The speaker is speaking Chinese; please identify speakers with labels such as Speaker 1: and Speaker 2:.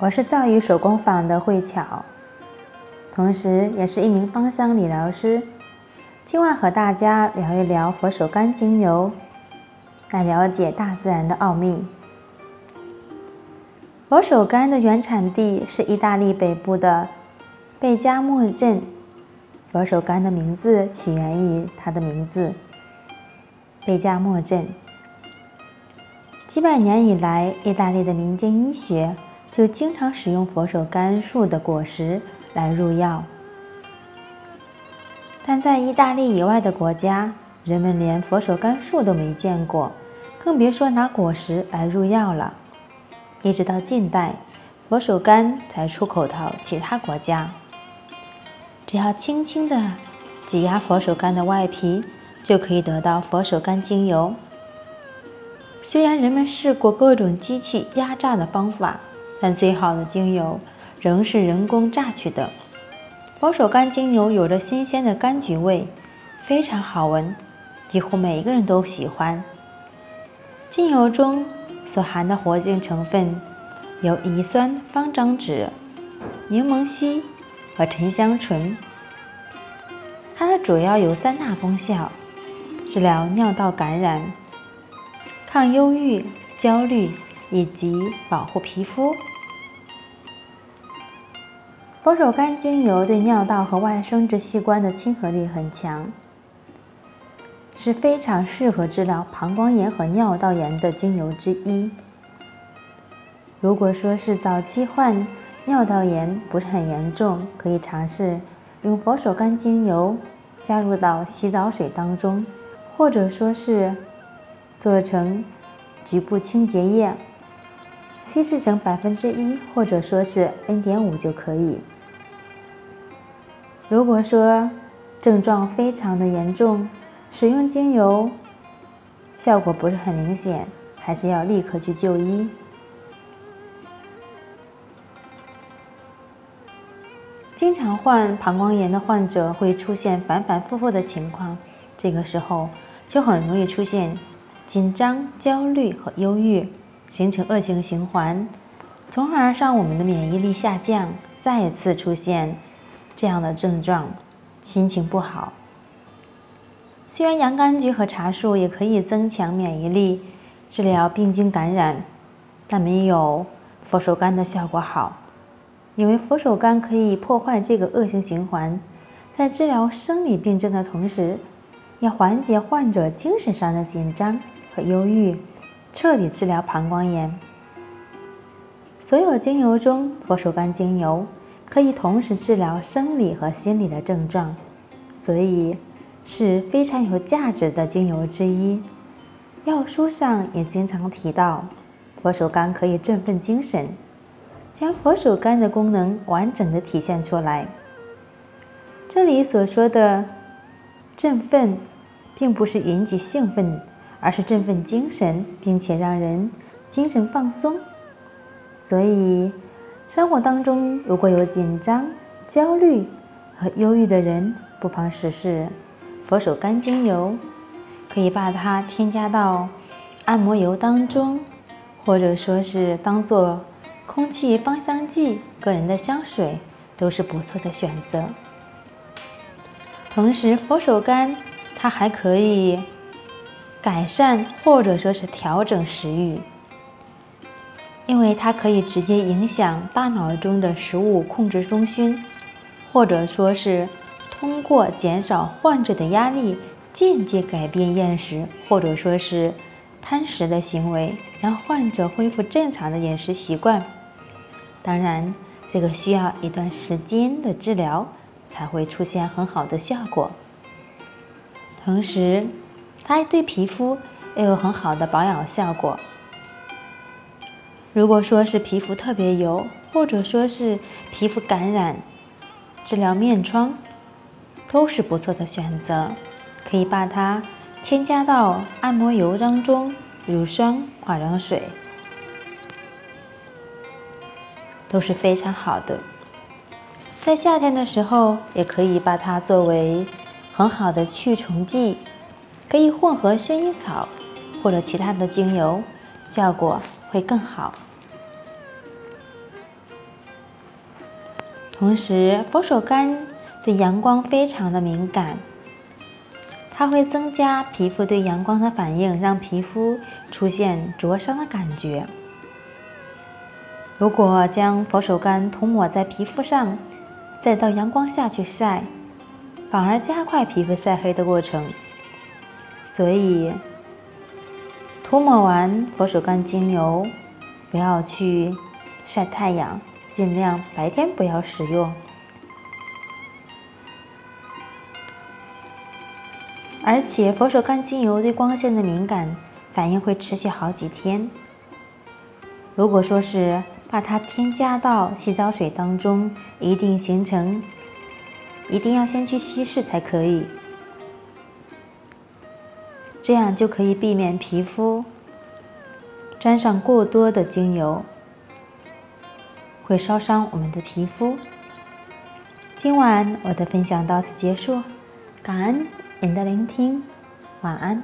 Speaker 1: 我是造语手工坊的慧巧，同时也是一名芳香理疗师。今晚和大家聊一聊佛手柑精油，来了解大自然的奥秘。佛手柑的原产地是意大利北部的贝加莫镇。佛手柑的名字起源于它的名字——贝加莫镇。几百年以来，意大利的民间医学就经常使用佛手柑树的果实来入药。但在意大利以外的国家，人们连佛手柑树都没见过，更别说拿果实来入药了。一直到近代，佛手柑才出口到其他国家。只要轻轻地挤压佛手柑的外皮，就可以得到佛手柑精油。虽然人们试过各种机器压榨的方法，但最好的精油仍是人工榨取的。佛手柑精油有着新鲜的柑橘味，非常好闻，几乎每一个人都喜欢。精油中所含的活性成分有乙酸方樟酯、柠檬烯和沉香醇。它的主要有三大功效：治疗尿道感染。抗忧郁、焦虑以及保护皮肤。佛手柑精油对尿道和外生殖器官的亲和力很强，是非常适合治疗膀胱炎和尿道炎的精油之一。如果说是早期患尿道炎不是很严重，可以尝试用佛手柑精油加入到洗澡水当中，或者说是。做成局部清洁液，稀释成百分之一或者说是 N 点五就可以。如果说症状非常的严重，使用精油效果不是很明显，还是要立刻去就医。经常患膀胱炎的患者会出现反反复复的情况，这个时候就很容易出现。紧张、焦虑和忧郁形成恶性循环，从而让我们的免疫力下降，再次出现这样的症状，心情不好。虽然洋甘菊和茶树也可以增强免疫力，治疗病菌感染，但没有佛手柑的效果好，因为佛手柑可以破坏这个恶性循环，在治疗生理病症的同时，也缓解患者精神上的紧张。和忧郁，彻底治疗膀胱炎。所有精油中，佛手柑精油可以同时治疗生理和心理的症状，所以是非常有价值的精油之一。药书上也经常提到，佛手柑可以振奋精神，将佛手柑的功能完整的体现出来。这里所说的振奋，并不是引起兴奋。而是振奋精神，并且让人精神放松。所以，生活当中如果有紧张、焦虑和忧郁的人，不妨试试佛手柑精油，可以把它添加到按摩油当中，或者说是当做空气芳香剂、个人的香水，都是不错的选择。同时，佛手柑它还可以。改善或者说是调整食欲，因为它可以直接影响大脑中的食物控制中心，或者说是通过减少患者的压力，间接改变厌食或者说是贪食的行为，让患者恢复正常的饮食习惯。当然，这个需要一段时间的治疗才会出现很好的效果。同时，它对皮肤也有很好的保养效果。如果说是皮肤特别油，或者说是皮肤感染，治疗面疮都是不错的选择。可以把它添加到按摩油当中、乳霜、化妆水都是非常好的。在夏天的时候，也可以把它作为很好的驱虫剂。可以混合薰衣草或者其他的精油，效果会更好。同时，佛手柑对阳光非常的敏感，它会增加皮肤对阳光的反应，让皮肤出现灼伤的感觉。如果将佛手柑涂抹在皮肤上，再到阳光下去晒，反而加快皮肤晒黑的过程。所以，涂抹完佛手柑精油，不要去晒太阳，尽量白天不要使用。而且，佛手柑精油对光线的敏感反应会持续好几天。如果说是把它添加到洗澡水当中，一定形成，一定要先去稀释才可以，这样就可以避免皮肤沾上过多的精油，会烧伤我们的皮肤。今晚我的分享到此结束，感恩您的聆听，晚安。